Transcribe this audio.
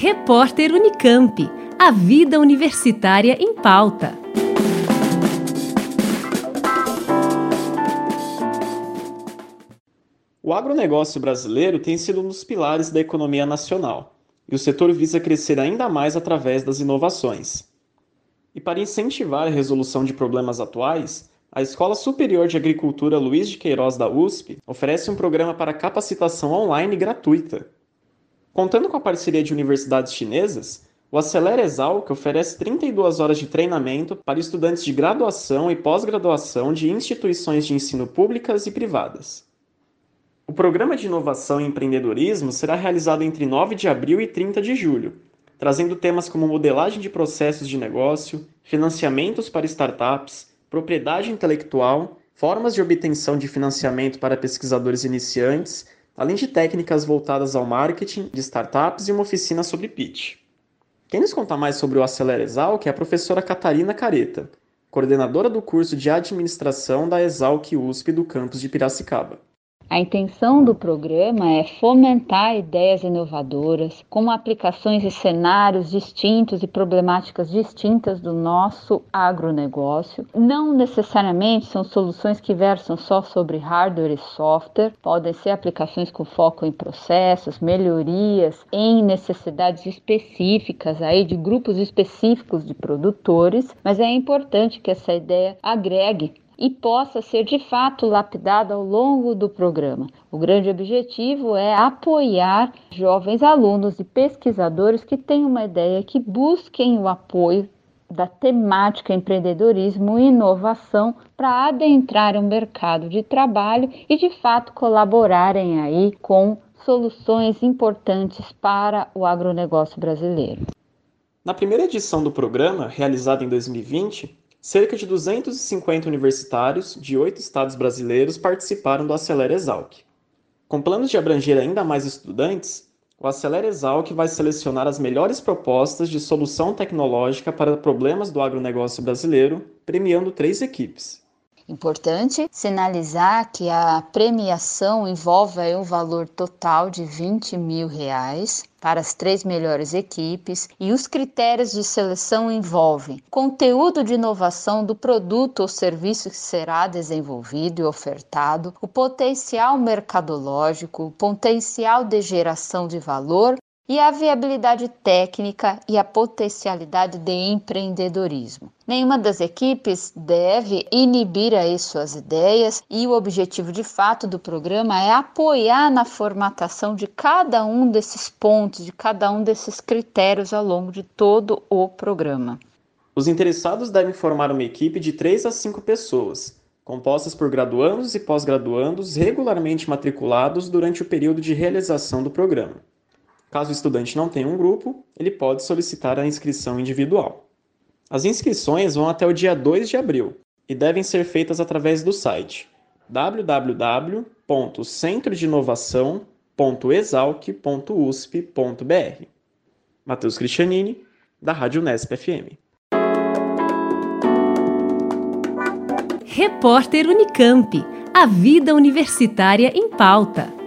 Repórter Unicamp. A vida universitária em pauta. O agronegócio brasileiro tem sido um dos pilares da economia nacional, e o setor visa crescer ainda mais através das inovações. E para incentivar a resolução de problemas atuais, a Escola Superior de Agricultura Luiz de Queiroz da USP oferece um programa para capacitação online gratuita Contando com a parceria de universidades chinesas, o Acelera Exalc oferece 32 horas de treinamento para estudantes de graduação e pós-graduação de instituições de ensino públicas e privadas. O programa de inovação e empreendedorismo será realizado entre 9 de abril e 30 de julho, trazendo temas como modelagem de processos de negócio, financiamentos para startups, propriedade intelectual, formas de obtenção de financiamento para pesquisadores iniciantes além de técnicas voltadas ao marketing de startups e uma oficina sobre pitch. Quem nos conta mais sobre o Acelera Exalc é a professora Catarina Careta, coordenadora do curso de administração da Exalc USP do campus de Piracicaba. A intenção do programa é fomentar ideias inovadoras, com aplicações e cenários distintos e problemáticas distintas do nosso agronegócio. Não necessariamente são soluções que versam só sobre hardware e software, podem ser aplicações com foco em processos, melhorias em necessidades específicas aí de grupos específicos de produtores, mas é importante que essa ideia agregue e possa ser de fato lapidada ao longo do programa. O grande objetivo é apoiar jovens alunos e pesquisadores que têm uma ideia, que busquem o apoio da temática empreendedorismo e inovação para adentrar o mercado de trabalho e de fato colaborarem aí com soluções importantes para o agronegócio brasileiro. Na primeira edição do programa, realizada em 2020, Cerca de 250 universitários de oito estados brasileiros participaram do Acelera Exalc. Com planos de abranger ainda mais estudantes, o Acelera Exalc vai selecionar as melhores propostas de solução tecnológica para problemas do agronegócio brasileiro, premiando três equipes. Importante. Sinalizar que a premiação envolve um valor total de 20 mil reais para as três melhores equipes e os critérios de seleção envolvem conteúdo de inovação do produto ou serviço que será desenvolvido e ofertado, o potencial mercadológico, o potencial de geração de valor e a viabilidade técnica e a potencialidade de empreendedorismo. Nenhuma das equipes deve inibir aí suas ideias e o objetivo de fato do programa é apoiar na formatação de cada um desses pontos, de cada um desses critérios ao longo de todo o programa. Os interessados devem formar uma equipe de 3 a 5 pessoas, compostas por graduandos e pós-graduandos regularmente matriculados durante o período de realização do programa. Caso o estudante não tenha um grupo, ele pode solicitar a inscrição individual. As inscrições vão até o dia 2 de abril e devem ser feitas através do site www.centrodenovação.exalc.usp.br. Matheus Cristianini, da Rádio Nesp FM. Repórter Unicamp. A vida universitária em pauta.